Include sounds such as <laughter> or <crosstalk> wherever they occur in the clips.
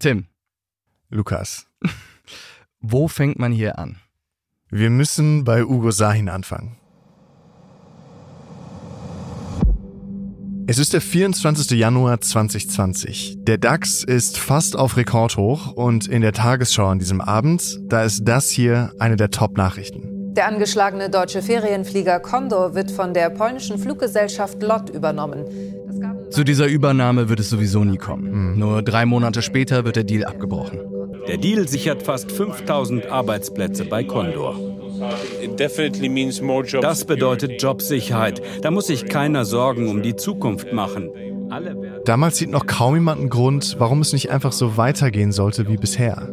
Tim. Lukas. <laughs> Wo fängt man hier an? Wir müssen bei Ugo Sahin anfangen. Es ist der 24. Januar 2020. Der DAX ist fast auf Rekordhoch und in der Tagesschau an diesem Abend, da ist das hier eine der Top-Nachrichten. Der angeschlagene deutsche Ferienflieger Condor wird von der polnischen Fluggesellschaft LOT übernommen. Zu dieser Übernahme wird es sowieso nie kommen. Mhm. Nur drei Monate später wird der Deal abgebrochen. Der Deal sichert fast 5000 Arbeitsplätze bei Condor. Das bedeutet Jobsicherheit. Da muss sich keiner Sorgen um die Zukunft machen. Damals sieht noch kaum jemand einen Grund, warum es nicht einfach so weitergehen sollte wie bisher.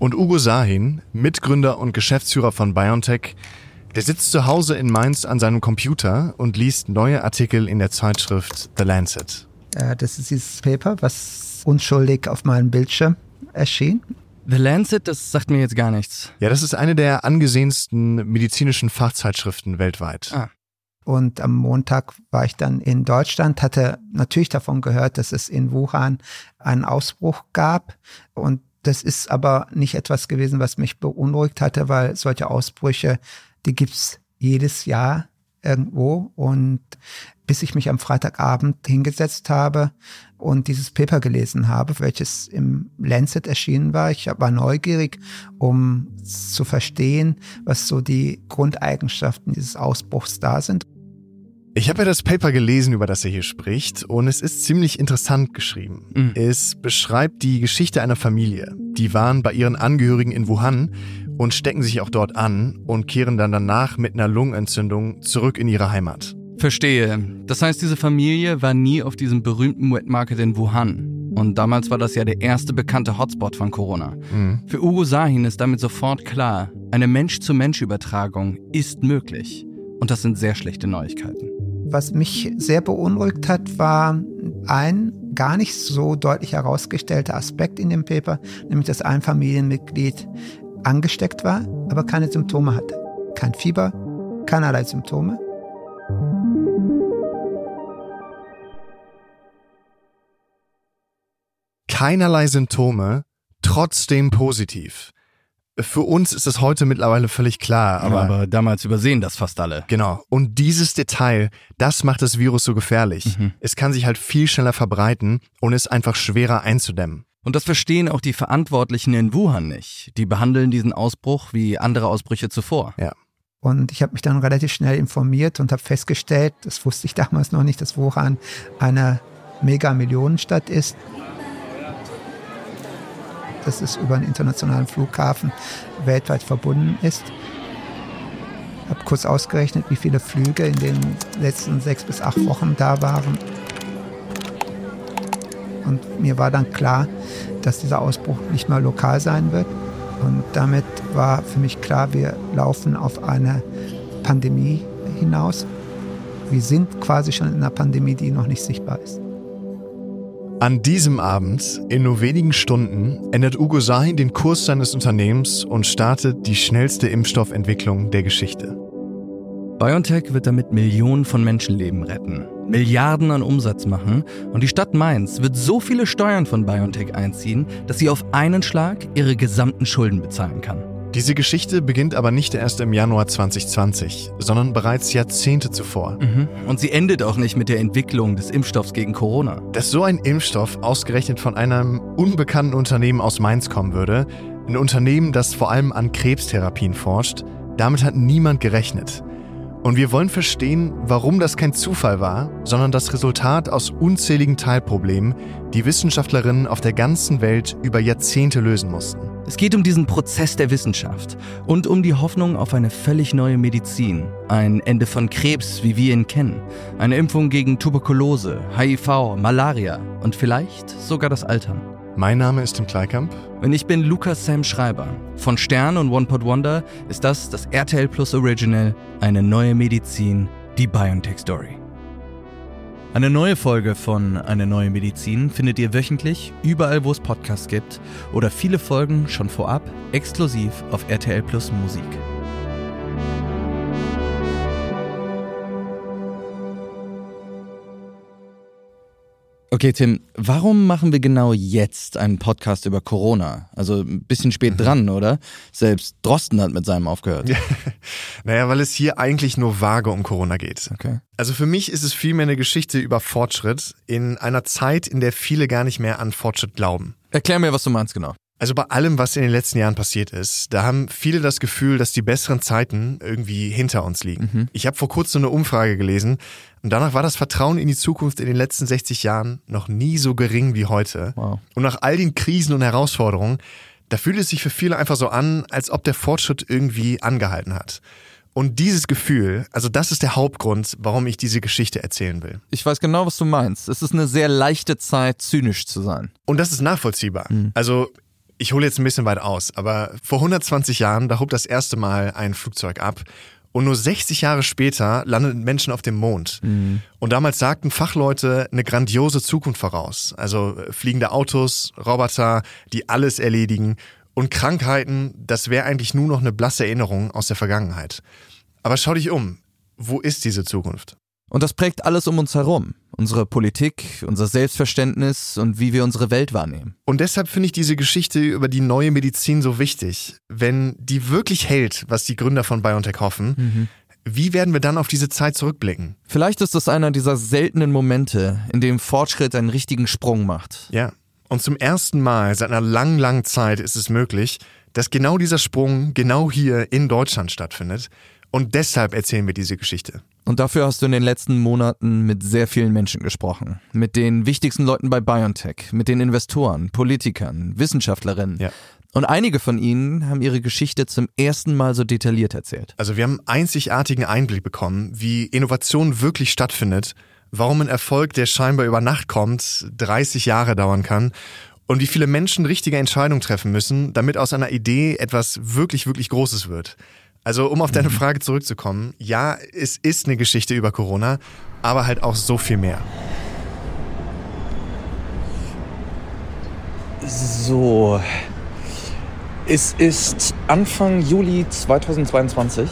Und Ugo Sahin, Mitgründer und Geschäftsführer von BioNTech, der sitzt zu Hause in Mainz an seinem Computer und liest neue Artikel in der Zeitschrift The Lancet. Äh, das ist dieses Paper, was unschuldig auf meinem Bildschirm erschien. The Lancet, das sagt mir jetzt gar nichts. Ja, das ist eine der angesehensten medizinischen Fachzeitschriften weltweit. Ah. Und am Montag war ich dann in Deutschland, hatte natürlich davon gehört, dass es in Wuhan einen Ausbruch gab. Und das ist aber nicht etwas gewesen, was mich beunruhigt hatte, weil solche Ausbrüche, die gibt's jedes Jahr irgendwo. Und bis ich mich am Freitagabend hingesetzt habe und dieses Paper gelesen habe, welches im Lancet erschienen war. Ich war neugierig, um zu verstehen, was so die Grundeigenschaften dieses Ausbruchs da sind. Ich habe ja das Paper gelesen, über das er hier spricht, und es ist ziemlich interessant geschrieben. Mhm. Es beschreibt die Geschichte einer Familie. Die waren bei ihren Angehörigen in Wuhan und stecken sich auch dort an und kehren dann danach mit einer Lungenentzündung zurück in ihre Heimat. Verstehe. Das heißt, diese Familie war nie auf diesem berühmten Wet Market in Wuhan. Und damals war das ja der erste bekannte Hotspot von Corona. Mhm. Für Ugo Sahin ist damit sofort klar, eine Mensch-zu-Mensch-Übertragung ist möglich. Und das sind sehr schlechte Neuigkeiten. Was mich sehr beunruhigt hat, war ein gar nicht so deutlich herausgestellter Aspekt in dem Paper, nämlich dass ein Familienmitglied angesteckt war, aber keine Symptome hatte. Kein Fieber, keinerlei Symptome. keinerlei Symptome, trotzdem positiv. Für uns ist es heute mittlerweile völlig klar, aber, ja, aber damals übersehen das fast alle. Genau. Und dieses Detail, das macht das Virus so gefährlich. Mhm. Es kann sich halt viel schneller verbreiten und ist einfach schwerer einzudämmen. Und das verstehen auch die Verantwortlichen in Wuhan nicht. Die behandeln diesen Ausbruch wie andere Ausbrüche zuvor. Ja. Und ich habe mich dann relativ schnell informiert und habe festgestellt, das wusste ich <laughs> damals noch nicht, dass Wuhan eine Mega-Millionenstadt ist dass es über einen internationalen Flughafen weltweit verbunden ist. Ich habe kurz ausgerechnet, wie viele Flüge in den letzten sechs bis acht Wochen da waren. Und mir war dann klar, dass dieser Ausbruch nicht mal lokal sein wird. Und damit war für mich klar, wir laufen auf eine Pandemie hinaus. Wir sind quasi schon in einer Pandemie, die noch nicht sichtbar ist. An diesem Abend, in nur wenigen Stunden, ändert Ugo Sahin den Kurs seines Unternehmens und startet die schnellste Impfstoffentwicklung der Geschichte. BioNTech wird damit Millionen von Menschenleben retten, Milliarden an Umsatz machen und die Stadt Mainz wird so viele Steuern von BioNTech einziehen, dass sie auf einen Schlag ihre gesamten Schulden bezahlen kann. Diese Geschichte beginnt aber nicht erst im Januar 2020, sondern bereits Jahrzehnte zuvor. Mhm. Und sie endet auch nicht mit der Entwicklung des Impfstoffs gegen Corona. Dass so ein Impfstoff ausgerechnet von einem unbekannten Unternehmen aus Mainz kommen würde, ein Unternehmen, das vor allem an Krebstherapien forscht, damit hat niemand gerechnet. Und wir wollen verstehen, warum das kein Zufall war, sondern das Resultat aus unzähligen Teilproblemen, die Wissenschaftlerinnen auf der ganzen Welt über Jahrzehnte lösen mussten. Es geht um diesen Prozess der Wissenschaft und um die Hoffnung auf eine völlig neue Medizin, ein Ende von Krebs, wie wir ihn kennen, eine Impfung gegen Tuberkulose, HIV, Malaria und vielleicht sogar das Altern. Mein Name ist Tim Kleikamp. Und ich bin Lukas Sam Schreiber. Von Stern und One Pot Wonder ist das das RTL Plus Original, eine neue Medizin, die BioNTech Story. Eine neue Folge von Eine neue Medizin findet ihr wöchentlich überall, wo es Podcasts gibt oder viele Folgen schon vorab exklusiv auf RTL Plus Musik. Okay, Tim, warum machen wir genau jetzt einen Podcast über Corona? Also ein bisschen spät mhm. dran, oder? Selbst Drosten hat mit seinem aufgehört. <laughs> naja, weil es hier eigentlich nur vage um Corona geht. Okay. Also für mich ist es vielmehr eine Geschichte über Fortschritt in einer Zeit, in der viele gar nicht mehr an Fortschritt glauben. Erklär mir, was du meinst genau. Also bei allem, was in den letzten Jahren passiert ist, da haben viele das Gefühl, dass die besseren Zeiten irgendwie hinter uns liegen. Mhm. Ich habe vor kurzem eine Umfrage gelesen und danach war das Vertrauen in die Zukunft in den letzten 60 Jahren noch nie so gering wie heute. Wow. Und nach all den Krisen und Herausforderungen, da fühlt es sich für viele einfach so an, als ob der Fortschritt irgendwie angehalten hat. Und dieses Gefühl, also das ist der Hauptgrund, warum ich diese Geschichte erzählen will. Ich weiß genau, was du meinst. Es ist eine sehr leichte Zeit, zynisch zu sein. Und das ist nachvollziehbar. Mhm. Also ich hole jetzt ein bisschen weit aus, aber vor 120 Jahren, da hob das erste Mal ein Flugzeug ab. Und nur 60 Jahre später landeten Menschen auf dem Mond. Mhm. Und damals sagten Fachleute eine grandiose Zukunft voraus. Also äh, fliegende Autos, Roboter, die alles erledigen. Und Krankheiten, das wäre eigentlich nur noch eine blasse Erinnerung aus der Vergangenheit. Aber schau dich um. Wo ist diese Zukunft? Und das prägt alles um uns herum. Unsere Politik, unser Selbstverständnis und wie wir unsere Welt wahrnehmen. Und deshalb finde ich diese Geschichte über die neue Medizin so wichtig. Wenn die wirklich hält, was die Gründer von BioNTech hoffen, mhm. wie werden wir dann auf diese Zeit zurückblicken? Vielleicht ist das einer dieser seltenen Momente, in dem Fortschritt einen richtigen Sprung macht. Ja. Und zum ersten Mal seit einer langen, langen Zeit ist es möglich, dass genau dieser Sprung genau hier in Deutschland stattfindet. Und deshalb erzählen wir diese Geschichte. Und dafür hast du in den letzten Monaten mit sehr vielen Menschen gesprochen. Mit den wichtigsten Leuten bei BioNTech, mit den Investoren, Politikern, Wissenschaftlerinnen. Ja. Und einige von ihnen haben ihre Geschichte zum ersten Mal so detailliert erzählt. Also wir haben einzigartigen Einblick bekommen, wie Innovation wirklich stattfindet, warum ein Erfolg, der scheinbar über Nacht kommt, 30 Jahre dauern kann und wie viele Menschen richtige Entscheidungen treffen müssen, damit aus einer Idee etwas wirklich, wirklich Großes wird. Also um auf deine mhm. Frage zurückzukommen, ja, es ist eine Geschichte über Corona, aber halt auch so viel mehr. So, es ist Anfang Juli 2022.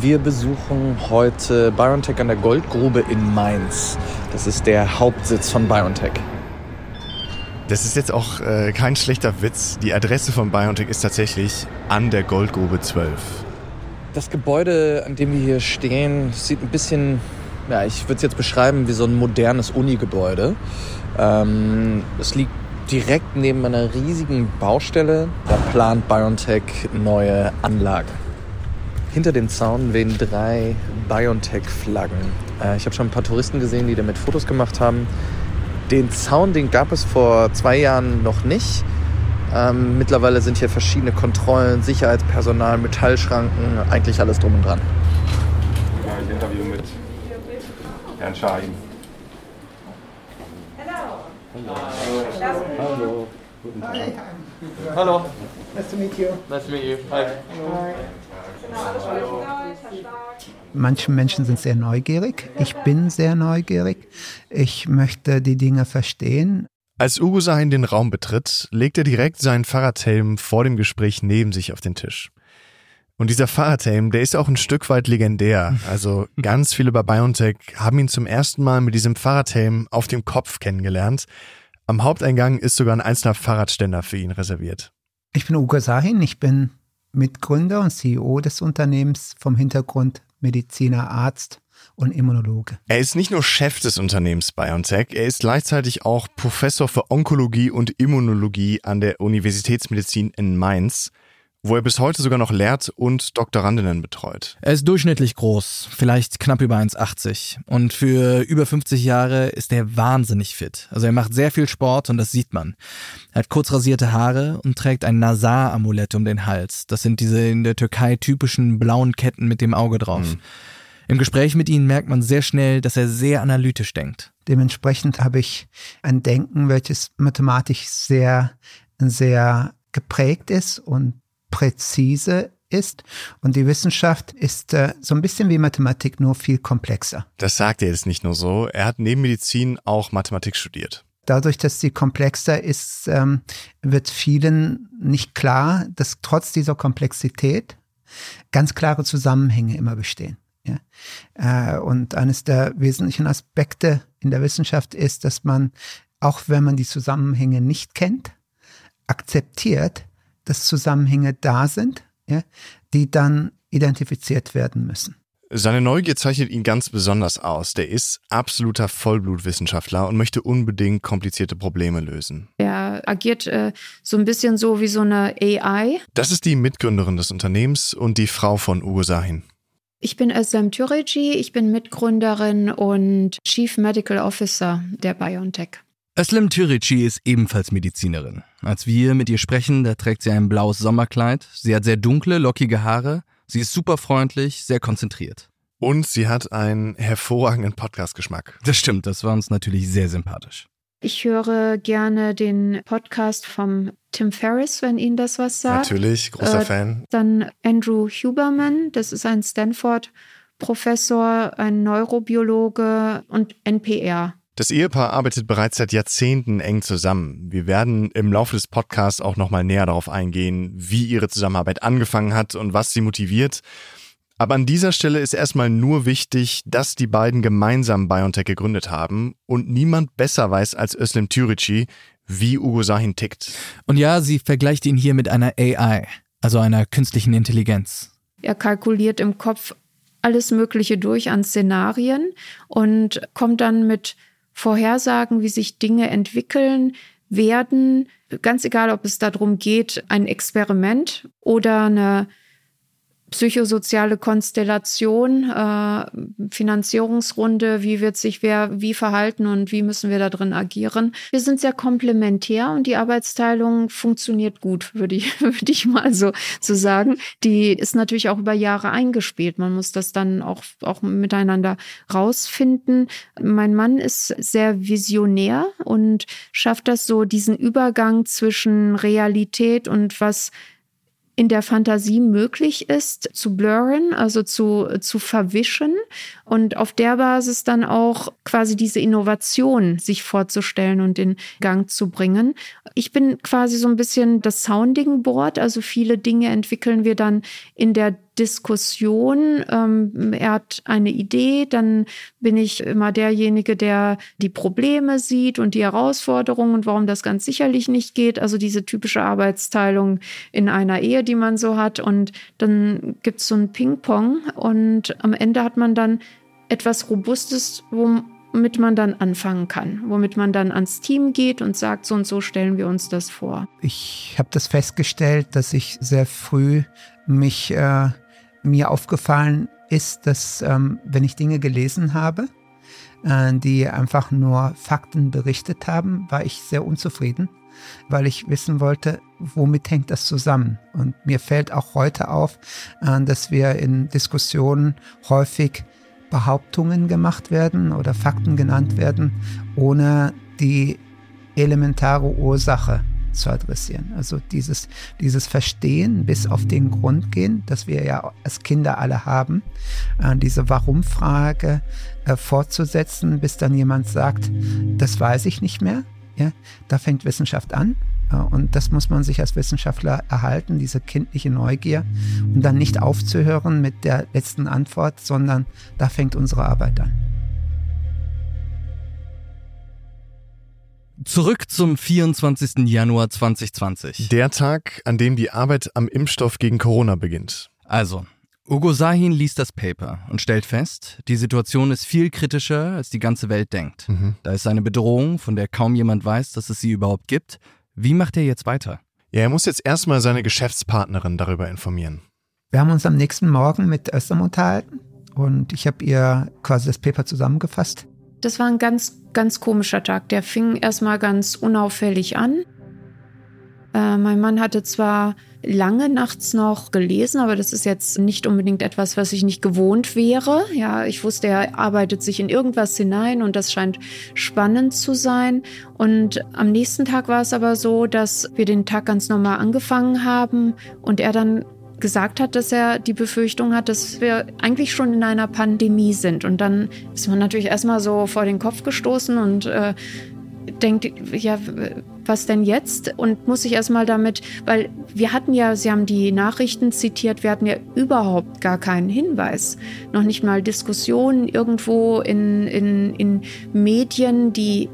Wir besuchen heute BioNTech an der Goldgrube in Mainz. Das ist der Hauptsitz von BioNTech. Das ist jetzt auch äh, kein schlechter Witz. Die Adresse von BioNTech ist tatsächlich an der Goldgrube 12. Das Gebäude, an dem wir hier stehen, sieht ein bisschen, ja, ich würde es jetzt beschreiben wie so ein modernes Uni-Gebäude. Ähm, es liegt direkt neben einer riesigen Baustelle. Da plant BioNTech neue Anlagen. Hinter dem Zaun wehen drei BioNTech-Flaggen. Äh, ich habe schon ein paar Touristen gesehen, die damit Fotos gemacht haben. Den Zaun, den gab es vor zwei Jahren noch nicht. Ähm, mittlerweile sind hier verschiedene Kontrollen, Sicherheitspersonal, Metallschranken, eigentlich alles drum und dran. Ja, ich Interview mit Herrn Schahin. Hallo. Hallo. Hallo. Guten Tag. Hallo. Nice to meet you. Nice to meet you. Hi. Hi. Manche Menschen sind sehr neugierig. Ich bin sehr neugierig. Ich möchte die Dinge verstehen. Als Ugo Sahin den Raum betritt, legt er direkt seinen Fahrradhelm vor dem Gespräch neben sich auf den Tisch. Und dieser Fahrradhelm, der ist auch ein Stück weit legendär. Also <laughs> ganz viele bei BioNTech haben ihn zum ersten Mal mit diesem Fahrradhelm auf dem Kopf kennengelernt. Am Haupteingang ist sogar ein einzelner Fahrradständer für ihn reserviert. Ich bin Ugo Sahin, ich bin Mitgründer und CEO des Unternehmens vom Hintergrund Mediziner, Arzt und Immunologe. Er ist nicht nur Chef des Unternehmens BioNTech, er ist gleichzeitig auch Professor für Onkologie und Immunologie an der Universitätsmedizin in Mainz wo er bis heute sogar noch lehrt und Doktorandinnen betreut. Er ist durchschnittlich groß, vielleicht knapp über 1,80 und für über 50 Jahre ist er wahnsinnig fit. Also er macht sehr viel Sport und das sieht man. Er hat kurz rasierte Haare und trägt ein Nazar-Amulett um den Hals. Das sind diese in der Türkei typischen blauen Ketten mit dem Auge drauf. Mhm. Im Gespräch mit ihm merkt man sehr schnell, dass er sehr analytisch denkt. Dementsprechend habe ich ein Denken, welches mathematisch sehr, sehr geprägt ist und präzise ist. Und die Wissenschaft ist äh, so ein bisschen wie Mathematik, nur viel komplexer. Das sagt er jetzt nicht nur so. Er hat neben Medizin auch Mathematik studiert. Dadurch, dass sie komplexer ist, ähm, wird vielen nicht klar, dass trotz dieser Komplexität ganz klare Zusammenhänge immer bestehen. Ja. Äh, und eines der wesentlichen Aspekte in der Wissenschaft ist, dass man auch wenn man die Zusammenhänge nicht kennt, akzeptiert, dass Zusammenhänge da sind, ja, die dann identifiziert werden müssen. Seine Neugier zeichnet ihn ganz besonders aus. Der ist absoluter Vollblutwissenschaftler und möchte unbedingt komplizierte Probleme lösen. Er agiert äh, so ein bisschen so wie so eine AI. Das ist die Mitgründerin des Unternehmens und die Frau von Ugo Sahin. Ich bin Özlem Türeci, ich bin Mitgründerin und Chief Medical Officer der BioNTech. Özlem Türeci ist ebenfalls Medizinerin. Als wir mit ihr sprechen, da trägt sie ein blaues Sommerkleid. Sie hat sehr dunkle, lockige Haare. Sie ist super freundlich, sehr konzentriert. Und sie hat einen hervorragenden Podcast-Geschmack. Das stimmt, das war uns natürlich sehr sympathisch. Ich höre gerne den Podcast vom Tim Ferriss, wenn Ihnen das was sagt. Natürlich, großer Äh, Fan. Dann Andrew Huberman, das ist ein Stanford-Professor, ein Neurobiologe und NPR. Das Ehepaar arbeitet bereits seit Jahrzehnten eng zusammen. Wir werden im Laufe des Podcasts auch nochmal näher darauf eingehen, wie ihre Zusammenarbeit angefangen hat und was sie motiviert. Aber an dieser Stelle ist erstmal nur wichtig, dass die beiden gemeinsam BioNTech gegründet haben und niemand besser weiß als Özlem Türeci, wie Ugo Sahin tickt. Und ja, sie vergleicht ihn hier mit einer AI, also einer künstlichen Intelligenz. Er kalkuliert im Kopf alles Mögliche durch an Szenarien und kommt dann mit Vorhersagen, wie sich Dinge entwickeln werden. Ganz egal, ob es darum geht, ein Experiment oder eine psychosoziale Konstellation, äh, Finanzierungsrunde, wie wird sich wer wie verhalten und wie müssen wir da drin agieren. Wir sind sehr komplementär und die Arbeitsteilung funktioniert gut, würde ich, <laughs> würde ich mal so, so sagen. Die ist natürlich auch über Jahre eingespielt. Man muss das dann auch, auch miteinander rausfinden. Mein Mann ist sehr visionär und schafft das so, diesen Übergang zwischen Realität und was in der Fantasie möglich ist, zu blurren, also zu, zu verwischen und auf der Basis dann auch quasi diese Innovation sich vorzustellen und in Gang zu bringen. Ich bin quasi so ein bisschen das Sounding Board, also viele Dinge entwickeln wir dann in der Diskussion. Ähm, er hat eine Idee, dann bin ich immer derjenige, der die Probleme sieht und die Herausforderungen und warum das ganz sicherlich nicht geht. Also diese typische Arbeitsteilung in einer Ehe, die man so hat. Und dann gibt es so ein Ping-Pong und am Ende hat man dann etwas Robustes, womit man dann anfangen kann, womit man dann ans Team geht und sagt, so und so stellen wir uns das vor. Ich habe das festgestellt, dass ich sehr früh mich äh, mir aufgefallen ist, dass ähm, wenn ich Dinge gelesen habe, äh, die einfach nur Fakten berichtet haben, war ich sehr unzufrieden, weil ich wissen wollte, womit hängt das zusammen. Und mir fällt auch heute auf, äh, dass wir in Diskussionen häufig Behauptungen gemacht werden oder Fakten genannt werden, ohne die elementare Ursache zu adressieren. Also dieses, dieses Verstehen bis auf den Grund gehen, das wir ja als Kinder alle haben, äh, diese Warum-Frage äh, fortzusetzen, bis dann jemand sagt, das weiß ich nicht mehr. Ja, da fängt Wissenschaft an. Äh, und das muss man sich als Wissenschaftler erhalten, diese kindliche Neugier. Und dann nicht aufzuhören mit der letzten Antwort, sondern da fängt unsere Arbeit an. Zurück zum 24. Januar 2020. Der Tag, an dem die Arbeit am Impfstoff gegen Corona beginnt. Also, Ugo Sahin liest das Paper und stellt fest, die Situation ist viel kritischer, als die ganze Welt denkt. Mhm. Da ist eine Bedrohung, von der kaum jemand weiß, dass es sie überhaupt gibt. Wie macht er jetzt weiter? Ja, er muss jetzt erstmal seine Geschäftspartnerin darüber informieren. Wir haben uns am nächsten Morgen mit Österm unterhalten und ich habe ihr quasi das Paper zusammengefasst. Das war ein ganz, ganz komischer Tag. Der fing erstmal ganz unauffällig an. Äh, mein Mann hatte zwar lange nachts noch gelesen, aber das ist jetzt nicht unbedingt etwas, was ich nicht gewohnt wäre. Ja, ich wusste, er arbeitet sich in irgendwas hinein und das scheint spannend zu sein. Und am nächsten Tag war es aber so, dass wir den Tag ganz normal angefangen haben und er dann gesagt hat, dass er die Befürchtung hat, dass wir eigentlich schon in einer Pandemie sind. Und dann ist man natürlich erstmal so vor den Kopf gestoßen und äh, denkt, ja, was denn jetzt? Und muss sich erstmal damit, weil wir hatten ja, Sie haben die Nachrichten zitiert, wir hatten ja überhaupt gar keinen Hinweis. Noch nicht mal Diskussionen irgendwo in, in, in Medien, die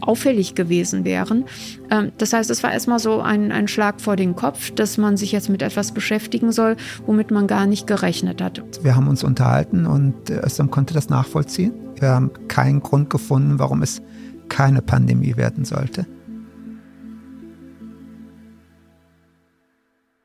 auffällig gewesen wären. Ähm, das heißt, es war erstmal so ein, ein Schlag vor den Kopf, dass man sich jetzt mit etwas beschäftigen soll, womit man gar nicht gerechnet hat. Wir haben uns unterhalten und Östam konnte das nachvollziehen. Wir haben keinen Grund gefunden, warum es keine Pandemie werden sollte.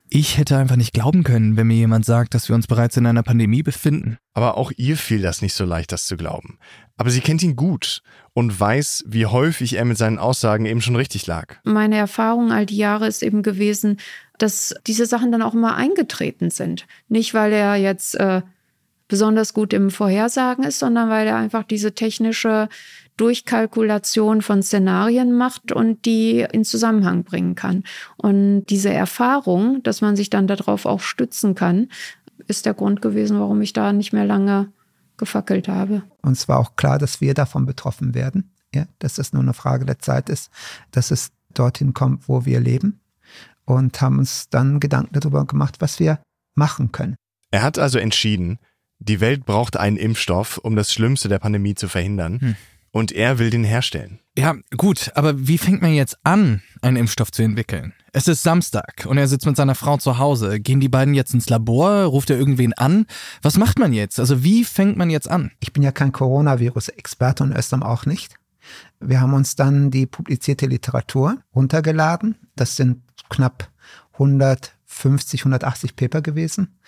Ich hätte einfach nicht glauben können, wenn mir jemand sagt, dass wir uns bereits in einer Pandemie befinden. Aber auch ihr fiel das nicht so leicht, das zu glauben. Aber sie kennt ihn gut und weiß, wie häufig er mit seinen Aussagen eben schon richtig lag. Meine Erfahrung all die Jahre ist eben gewesen, dass diese Sachen dann auch immer eingetreten sind. Nicht, weil er jetzt äh, besonders gut im Vorhersagen ist, sondern weil er einfach diese technische Durchkalkulation von Szenarien macht und die in Zusammenhang bringen kann. Und diese Erfahrung, dass man sich dann darauf auch stützen kann, ist der Grund gewesen, warum ich da nicht mehr lange gefackelt habe. Uns war auch klar, dass wir davon betroffen werden, ja, dass es nur eine Frage der Zeit ist, dass es dorthin kommt, wo wir leben und haben uns dann Gedanken darüber gemacht, was wir machen können. Er hat also entschieden, die Welt braucht einen Impfstoff, um das Schlimmste der Pandemie zu verhindern. Hm. Und er will den herstellen. Ja, gut, aber wie fängt man jetzt an, einen Impfstoff zu entwickeln? Es ist Samstag und er sitzt mit seiner Frau zu Hause. Gehen die beiden jetzt ins Labor? Ruft er irgendwen an? Was macht man jetzt? Also wie fängt man jetzt an? Ich bin ja kein Coronavirus-Experte und Östam auch nicht. Wir haben uns dann die publizierte Literatur runtergeladen. Das sind knapp 150, 180 Paper gewesen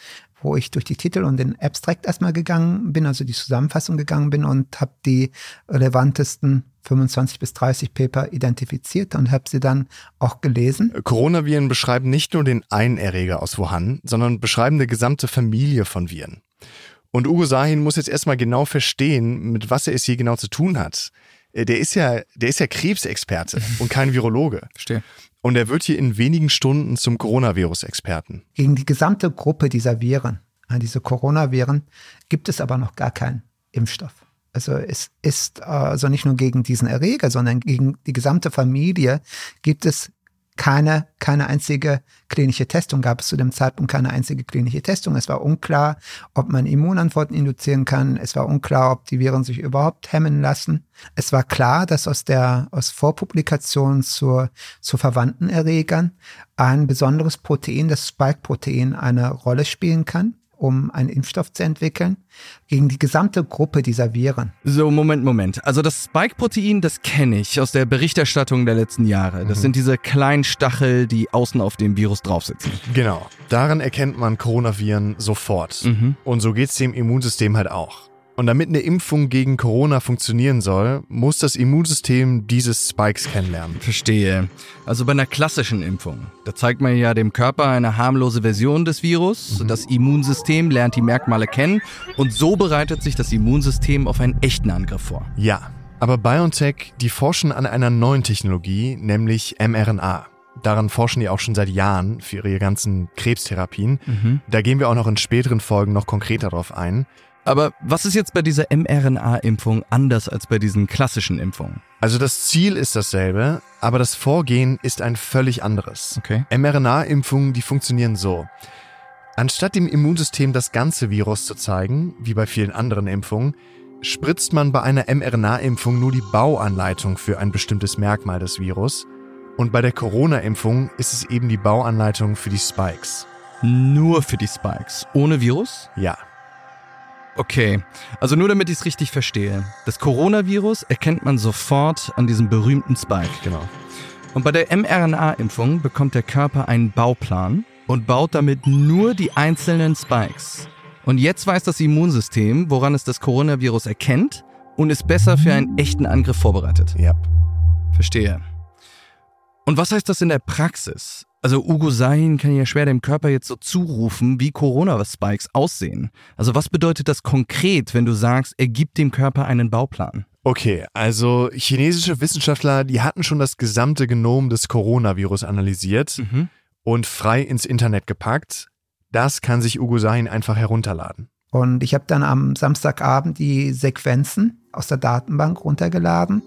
wo ich durch die Titel und den Abstract erstmal gegangen bin, also die Zusammenfassung gegangen bin und habe die relevantesten 25 bis 30 Paper identifiziert und habe sie dann auch gelesen. Coronaviren beschreiben nicht nur den einen Erreger aus Wuhan, sondern beschreiben eine gesamte Familie von Viren. Und Ugo Sahin muss jetzt erstmal genau verstehen, mit was er es hier genau zu tun hat. Äh, der ist ja, der ist ja Krebsexperte <laughs> und kein Virologe. Verstehe. Und er wird hier in wenigen Stunden zum Coronavirus-Experten. Gegen die gesamte Gruppe dieser Viren, äh, diese Coronaviren, gibt es aber noch gar keinen Impfstoff. Also es ist also nicht nur gegen diesen Erreger, sondern gegen die gesamte Familie gibt es keine, keine einzige klinische Testung, gab es zu dem Zeitpunkt keine einzige klinische Testung. Es war unklar, ob man Immunantworten induzieren kann. Es war unklar, ob die Viren sich überhaupt hemmen lassen. Es war klar, dass aus der, aus Vorpublikation zur, zu verwandten Erregern ein besonderes Protein, das Spike-Protein, eine Rolle spielen kann um einen Impfstoff zu entwickeln, gegen die gesamte Gruppe dieser Viren. So, Moment, Moment. Also das Spike-Protein, das kenne ich aus der Berichterstattung der letzten Jahre. Das mhm. sind diese kleinen Stachel, die außen auf dem Virus draufsitzen. Genau. Daran erkennt man Coronaviren sofort. Mhm. Und so geht es dem Immunsystem halt auch. Und damit eine Impfung gegen Corona funktionieren soll, muss das Immunsystem dieses Spikes kennenlernen. Verstehe. Also bei einer klassischen Impfung, da zeigt man ja dem Körper eine harmlose Version des Virus. Mhm. Das Immunsystem lernt die Merkmale kennen und so bereitet sich das Immunsystem auf einen echten Angriff vor. Ja, aber BioNTech, die forschen an einer neuen Technologie, nämlich mRNA. Daran forschen die auch schon seit Jahren für ihre ganzen Krebstherapien. Mhm. Da gehen wir auch noch in späteren Folgen noch konkreter drauf ein. Aber was ist jetzt bei dieser mRNA-Impfung anders als bei diesen klassischen Impfungen? Also das Ziel ist dasselbe, aber das Vorgehen ist ein völlig anderes. Okay. mRNA-Impfungen, die funktionieren so. Anstatt dem Immunsystem das ganze Virus zu zeigen, wie bei vielen anderen Impfungen, spritzt man bei einer mRNA-Impfung nur die Bauanleitung für ein bestimmtes Merkmal des Virus. Und bei der Corona-Impfung ist es eben die Bauanleitung für die Spikes. Nur für die Spikes, ohne Virus? Ja. Okay, also nur damit ich es richtig verstehe. Das Coronavirus erkennt man sofort an diesem berühmten Spike. Genau. Und bei der mRNA-Impfung bekommt der Körper einen Bauplan und baut damit nur die einzelnen Spikes. Und jetzt weiß das Immunsystem, woran es das Coronavirus erkennt und ist besser für einen echten Angriff vorbereitet. Ja. Verstehe. Und was heißt das in der Praxis? Also Ugo Sahin kann ja schwer dem Körper jetzt so zurufen, wie Corona-Spikes aussehen. Also was bedeutet das konkret, wenn du sagst, er gibt dem Körper einen Bauplan? Okay, also chinesische Wissenschaftler, die hatten schon das gesamte Genom des Coronavirus analysiert mhm. und frei ins Internet gepackt. Das kann sich Ugo Sahin einfach herunterladen. Und ich habe dann am Samstagabend die Sequenzen aus der Datenbank runtergeladen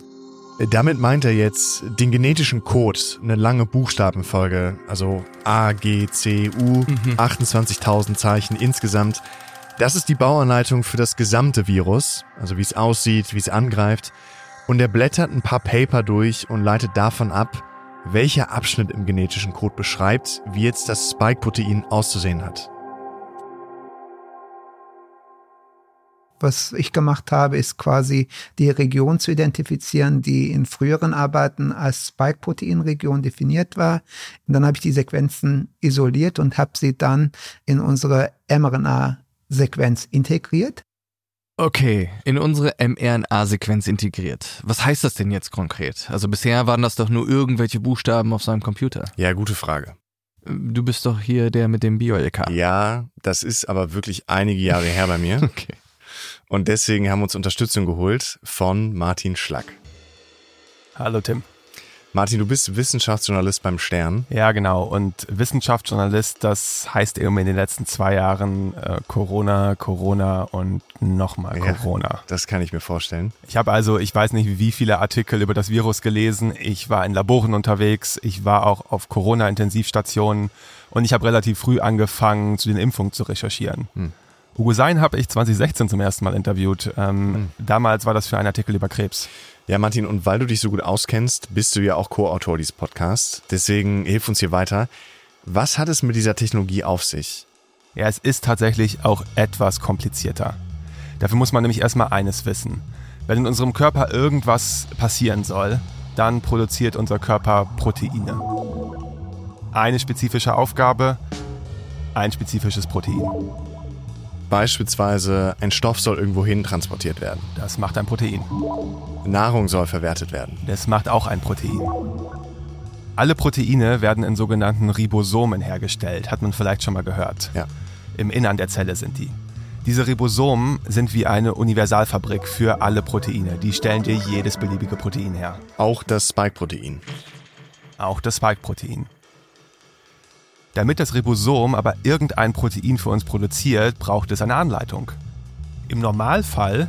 damit meint er jetzt den genetischen Code, eine lange Buchstabenfolge, also A, G, C, U, mhm. 28.000 Zeichen insgesamt. Das ist die Bauanleitung für das gesamte Virus, also wie es aussieht, wie es angreift. Und er blättert ein paar Paper durch und leitet davon ab, welcher Abschnitt im genetischen Code beschreibt, wie jetzt das Spike-Protein auszusehen hat. Was ich gemacht habe, ist quasi die Region zu identifizieren, die in früheren Arbeiten als Spike-Protein-Region definiert war. Und dann habe ich die Sequenzen isoliert und habe sie dann in unsere mRNA-Sequenz integriert. Okay, in unsere mRNA-Sequenz integriert. Was heißt das denn jetzt konkret? Also bisher waren das doch nur irgendwelche Buchstaben auf seinem Computer. Ja, gute Frage. Du bist doch hier der mit dem Bio-LK. Ja, das ist aber wirklich einige Jahre her bei mir. <laughs> Okay. Und deswegen haben wir uns Unterstützung geholt von Martin Schlack. Hallo Tim. Martin, du bist Wissenschaftsjournalist beim Stern. Ja, genau. Und Wissenschaftsjournalist, das heißt eben in den letzten zwei Jahren äh, Corona, Corona und nochmal Ja. Corona. Das kann ich mir vorstellen. Ich habe also, ich weiß nicht, wie viele Artikel über das Virus gelesen. Ich war in Laboren unterwegs. Ich war auch auf Corona-Intensivstationen. Und ich habe relativ früh angefangen, zu den Impfungen zu recherchieren. Hm. Hugo Sein habe ich 2016 zum ersten Mal interviewt. Ähm, Damals war das für einen Artikel über Krebs. Ja, Martin, und weil du dich so gut auskennst, bist du ja auch Co-Autor dieses Podcasts. Deswegen hilf uns hier weiter. Was hat es mit dieser Technologie auf sich? Ja, es ist tatsächlich auch etwas komplizierter. Dafür muss man nämlich erstmal eines wissen. Wenn in unserem Körper irgendwas passieren soll, dann produziert unser Körper Proteine. Eine spezifische Aufgabe, ein spezifisches Protein. Beispielsweise ein Stoff soll irgendwohin transportiert werden. Das macht ein Protein. Nahrung soll verwertet werden. Das macht auch ein Protein. Alle Proteine werden in sogenannten Ribosomen hergestellt, hat man vielleicht schon mal gehört. Ja. Im Innern der Zelle sind die. Diese Ribosomen sind wie eine Universalfabrik für alle Proteine. Die stellen dir jedes beliebige Protein her. Auch das Spike-Protein. Auch das Spike-Protein. Damit das Ribosom aber irgendein Protein für uns produziert, braucht es eine Anleitung. Im Normalfall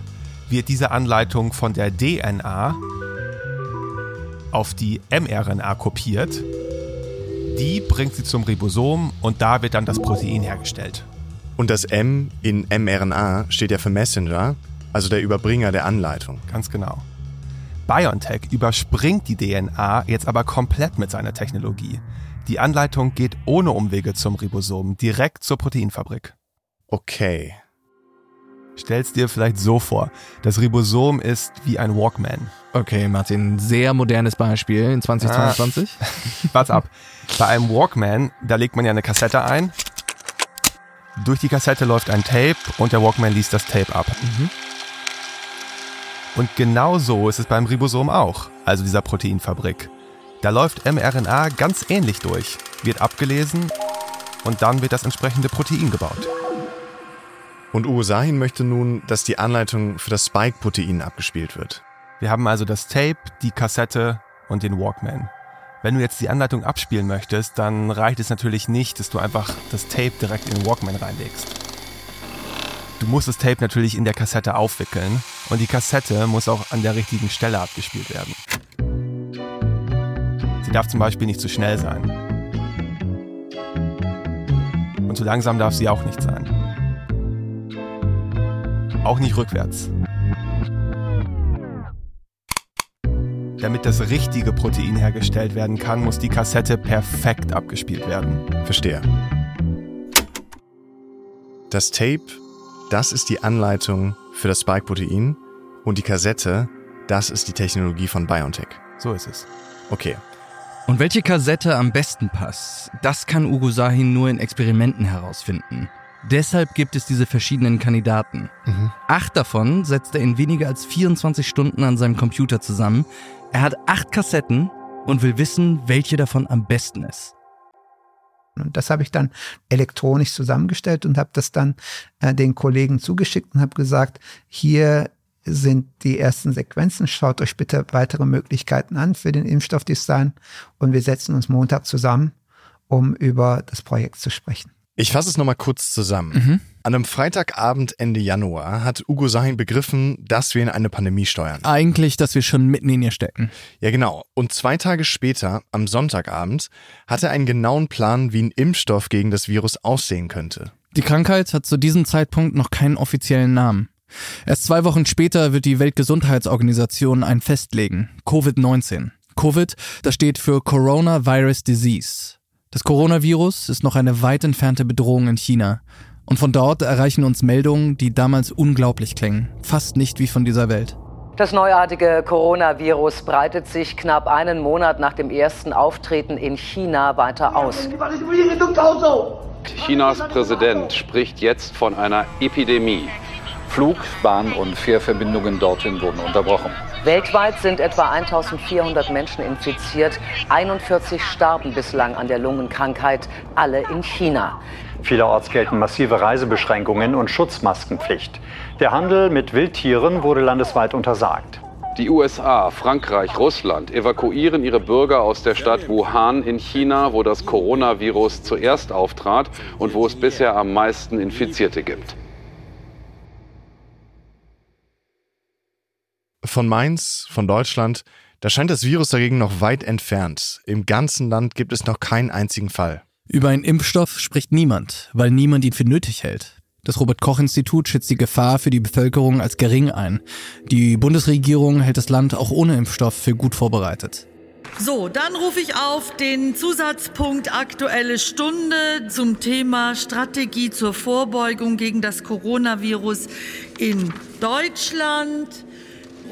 wird diese Anleitung von der DNA auf die mRNA kopiert. Die bringt sie zum Ribosom und da wird dann das Protein hergestellt. Und das M in mRNA steht ja für Messenger, also der Überbringer der Anleitung. Ganz genau. BioNTech überspringt die DNA jetzt aber komplett mit seiner Technologie. Die Anleitung geht ohne Umwege zum Ribosom, direkt zur Proteinfabrik. Okay. Stell's dir vielleicht so vor. Das Ribosom ist wie ein Walkman. Okay, Martin, sehr modernes Beispiel in 2022. <laughs> Warte ab. Bei einem Walkman, da legt man ja eine Kassette ein. Durch die Kassette läuft ein Tape und der Walkman liest das Tape ab. Und genau so ist es beim Ribosom auch, also dieser Proteinfabrik. Da läuft mRNA ganz ähnlich durch, wird abgelesen und dann wird das entsprechende Protein gebaut. Und Ugo Sahin möchte nun, dass die Anleitung für das Spike-Protein abgespielt wird. Wir haben also das Tape, die Kassette und den Walkman. Wenn du jetzt die Anleitung abspielen möchtest, dann reicht es natürlich nicht, dass du einfach das Tape direkt in den Walkman reinlegst. Du musst das Tape natürlich in der Kassette aufwickeln und die Kassette muss auch an der richtigen Stelle abgespielt werden. Sie darf zum Beispiel nicht zu schnell sein. Und zu langsam darf sie auch nicht sein. Auch nicht rückwärts. Damit das richtige Protein hergestellt werden kann, muss die Kassette perfekt abgespielt werden. Verstehe. Das Tape, das ist die Anleitung für das Spike-Protein und die Kassette, das ist die Technologie von BioNTech. So ist es. Okay. Und welche Kassette am besten passt, das kann Ugo Sahin nur in Experimenten herausfinden. Deshalb gibt es diese verschiedenen Kandidaten. Acht davon setzt er in weniger als 24 Stunden an seinem Computer zusammen. Er hat acht Kassetten und will wissen, welche davon am besten ist. Und das habe ich dann elektronisch zusammengestellt und habe das dann äh, den Kollegen zugeschickt und habe gesagt, hier sind die ersten Sequenzen. Schaut euch bitte weitere Möglichkeiten an für den Impfstoffdesign und wir setzen uns Montag zusammen, um über das Projekt zu sprechen. Ich fasse es nochmal kurz zusammen. An einem Freitagabend Ende Januar hat Ugo Sahin begriffen, dass wir in eine Pandemie steuern. Eigentlich, dass wir schon mitten in ihr stecken. Ja, genau. Und zwei Tage später, am Sonntagabend, hat er einen genauen Plan, wie ein Impfstoff gegen das Virus aussehen könnte. Die Krankheit hat zu diesem Zeitpunkt noch keinen offiziellen Namen. Erst zwei Wochen später wird die Weltgesundheitsorganisation ein festlegen. Covid-19. Covid, das steht für Coronavirus Disease. Das Coronavirus ist noch eine weit entfernte Bedrohung in China. Und von dort erreichen uns Meldungen, die damals unglaublich klingen. Fast nicht wie von dieser Welt. Das neuartige Coronavirus breitet sich knapp einen Monat nach dem ersten Auftreten in China weiter aus. Chinas Präsident spricht jetzt von einer Epidemie. Flug-, Bahn- und Fährverbindungen dorthin wurden unterbrochen. Weltweit sind etwa 1400 Menschen infiziert. 41 starben bislang an der Lungenkrankheit, alle in China. Vielerorts gelten massive Reisebeschränkungen und Schutzmaskenpflicht. Der Handel mit Wildtieren wurde landesweit untersagt. Die USA, Frankreich, Russland evakuieren ihre Bürger aus der Stadt Wuhan in China, wo das Coronavirus zuerst auftrat und wo es bisher am meisten Infizierte gibt. Von Mainz, von Deutschland, da scheint das Virus dagegen noch weit entfernt. Im ganzen Land gibt es noch keinen einzigen Fall. Über einen Impfstoff spricht niemand, weil niemand ihn für nötig hält. Das Robert Koch Institut schätzt die Gefahr für die Bevölkerung als gering ein. Die Bundesregierung hält das Land auch ohne Impfstoff für gut vorbereitet. So, dann rufe ich auf den Zusatzpunkt Aktuelle Stunde zum Thema Strategie zur Vorbeugung gegen das Coronavirus in Deutschland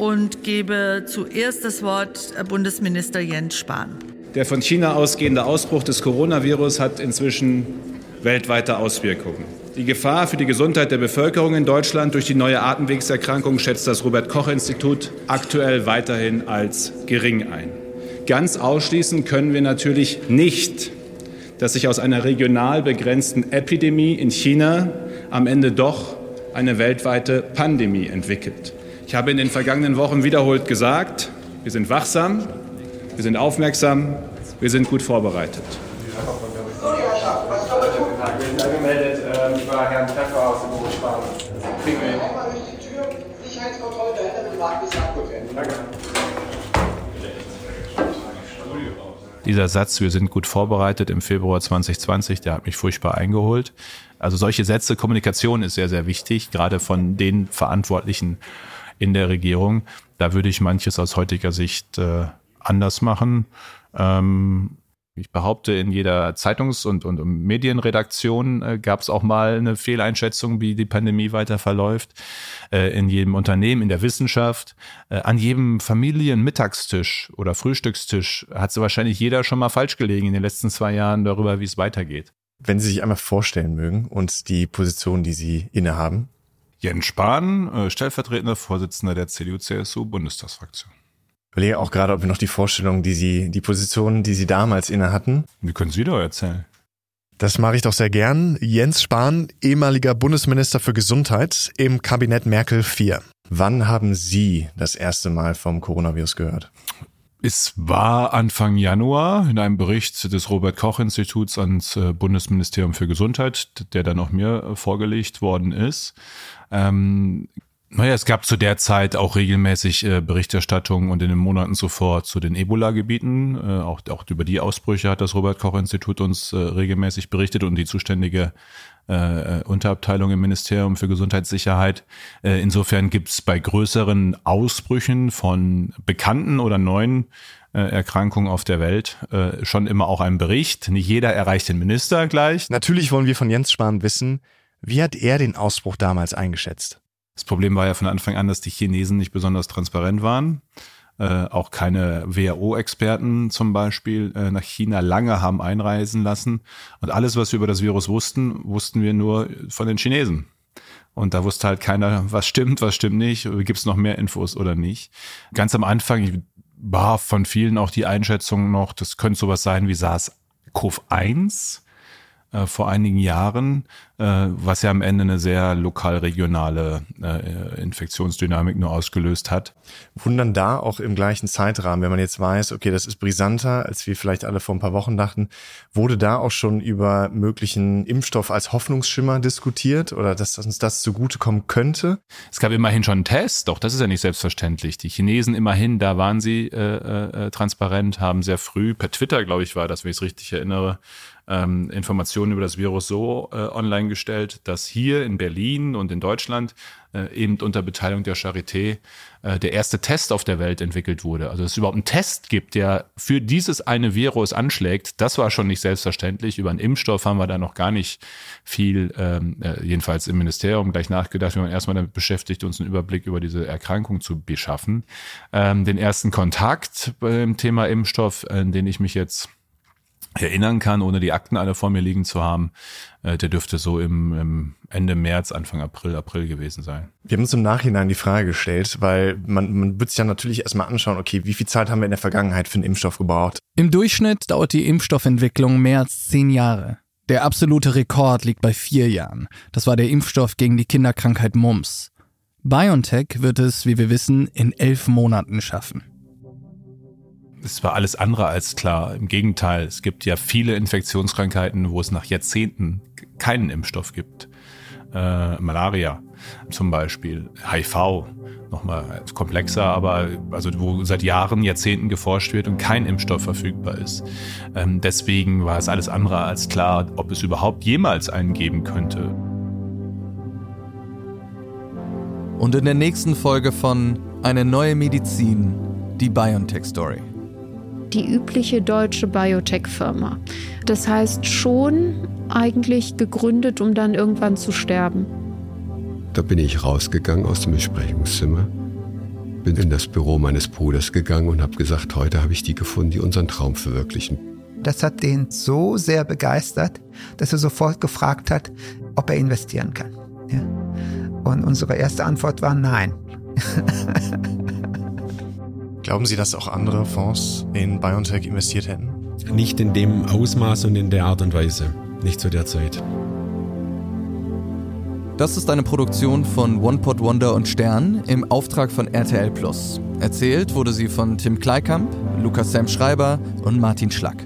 und gebe zuerst das Wort Bundesminister Jens Spahn. Der von China ausgehende Ausbruch des Coronavirus hat inzwischen weltweite Auswirkungen. Die Gefahr für die Gesundheit der Bevölkerung in Deutschland durch die neue Atemwegserkrankung schätzt das Robert Koch Institut aktuell weiterhin als gering ein. Ganz ausschließen können wir natürlich nicht, dass sich aus einer regional begrenzten Epidemie in China am Ende doch eine weltweite Pandemie entwickelt. Ich habe in den vergangenen Wochen wiederholt gesagt, wir sind wachsam, wir sind aufmerksam, wir sind gut vorbereitet. Dieser Satz, wir sind gut vorbereitet im Februar 2020, der hat mich furchtbar eingeholt. Also solche Sätze, Kommunikation ist sehr, sehr wichtig, gerade von den Verantwortlichen in der Regierung. Da würde ich manches aus heutiger Sicht äh, anders machen. Ähm, ich behaupte, in jeder Zeitungs- und, und Medienredaktion äh, gab es auch mal eine Fehleinschätzung, wie die Pandemie weiter verläuft. Äh, in jedem Unternehmen, in der Wissenschaft, äh, an jedem Familienmittagstisch oder Frühstückstisch hat so wahrscheinlich jeder schon mal falsch gelegen in den letzten zwei Jahren darüber, wie es weitergeht. Wenn Sie sich einmal vorstellen mögen und die Position, die Sie innehaben. Jens Spahn, äh, stellvertretender Vorsitzender der CDU-CSU-Bundestagsfraktion. Ich überlege auch gerade, ob wir noch die Vorstellung, die Sie, die Position, die Sie damals inne hatten. Die können Sie doch erzählen. Das mache ich doch sehr gern. Jens Spahn, ehemaliger Bundesminister für Gesundheit im Kabinett Merkel IV. Wann haben Sie das erste Mal vom Coronavirus gehört? Es war Anfang Januar in einem Bericht des Robert Koch Instituts ans äh, Bundesministerium für Gesundheit, der dann auch mir äh, vorgelegt worden ist. Ähm, naja, es gab zu der Zeit auch regelmäßig äh, Berichterstattung und in den Monaten zuvor zu den Ebola-Gebieten. Äh, auch, auch über die Ausbrüche hat das Robert-Koch-Institut uns äh, regelmäßig berichtet und die zuständige äh, Unterabteilung im Ministerium für Gesundheitssicherheit. Äh, insofern gibt es bei größeren Ausbrüchen von bekannten oder neuen äh, Erkrankungen auf der Welt äh, schon immer auch einen Bericht. Nicht jeder erreicht den Minister gleich. Natürlich wollen wir von Jens Spahn wissen, wie hat er den Ausbruch damals eingeschätzt? Das Problem war ja von Anfang an, dass die Chinesen nicht besonders transparent waren. Äh, auch keine WHO-Experten zum Beispiel äh, nach China lange haben einreisen lassen. Und alles, was wir über das Virus wussten, wussten wir nur von den Chinesen. Und da wusste halt keiner, was stimmt, was stimmt nicht, gibt es noch mehr Infos oder nicht. Ganz am Anfang war von vielen auch die Einschätzung noch, das könnte sowas sein wie SARS-CoV-1 äh, vor einigen Jahren, äh, was ja am Ende eine sehr lokal-regionale äh, Infektionsdynamik nur ausgelöst hat. Wundern da auch im gleichen Zeitrahmen, wenn man jetzt weiß, okay, das ist brisanter, als wir vielleicht alle vor ein paar Wochen dachten, wurde da auch schon über möglichen Impfstoff als Hoffnungsschimmer diskutiert oder dass uns das zugutekommen könnte? Es gab immerhin schon einen Test, doch das ist ja nicht selbstverständlich. Die Chinesen immerhin, da waren sie äh, äh, transparent, haben sehr früh, per Twitter, glaube ich, war das, wenn ich es richtig erinnere, ähm, Informationen über das Virus so äh, online gestellt, dass hier in Berlin und in Deutschland äh, eben unter Beteiligung der Charité äh, der erste Test auf der Welt entwickelt wurde. Also dass es überhaupt einen Test gibt, der für dieses eine Virus anschlägt, das war schon nicht selbstverständlich. Über einen Impfstoff haben wir da noch gar nicht viel, ähm, äh, jedenfalls im Ministerium, gleich nachgedacht. Wir waren erstmal damit beschäftigt, uns einen Überblick über diese Erkrankung zu beschaffen. Ähm, den ersten Kontakt beim Thema Impfstoff, äh, den ich mich jetzt erinnern kann, ohne die Akten alle vor mir liegen zu haben, äh, der dürfte so im, im Ende März, Anfang April, April gewesen sein. Wir haben uns im Nachhinein die Frage gestellt, weil man, man wird sich ja natürlich erstmal anschauen, okay, wie viel Zeit haben wir in der Vergangenheit für einen Impfstoff gebraucht? Im Durchschnitt dauert die Impfstoffentwicklung mehr als zehn Jahre. Der absolute Rekord liegt bei vier Jahren. Das war der Impfstoff gegen die Kinderkrankheit Mumps. BioNTech wird es, wie wir wissen, in elf Monaten schaffen es war alles andere als klar. Im Gegenteil, es gibt ja viele Infektionskrankheiten, wo es nach Jahrzehnten keinen Impfstoff gibt. Äh, Malaria zum Beispiel, HIV, nochmal komplexer, aber also wo seit Jahren, Jahrzehnten geforscht wird und kein Impfstoff verfügbar ist. Ähm, deswegen war es alles andere als klar, ob es überhaupt jemals einen geben könnte. Und in der nächsten Folge von Eine neue Medizin, die BioNTech Story die übliche deutsche Biotech-Firma. Das heißt schon eigentlich gegründet, um dann irgendwann zu sterben. Da bin ich rausgegangen aus dem Besprechungszimmer, bin in das Büro meines Bruders gegangen und habe gesagt, heute habe ich die gefunden, die unseren Traum verwirklichen. Das hat den so sehr begeistert, dass er sofort gefragt hat, ob er investieren kann. Ja. Und unsere erste Antwort war nein. <laughs> Glauben Sie, dass auch andere Fonds in BioNTech investiert hätten? Nicht in dem Ausmaß und in der Art und Weise. Nicht zu der Zeit. Das ist eine Produktion von OnePod Wonder und Stern im Auftrag von RTL Plus. Erzählt wurde sie von Tim Kleikamp, Lukas Sam Schreiber und Martin Schlack.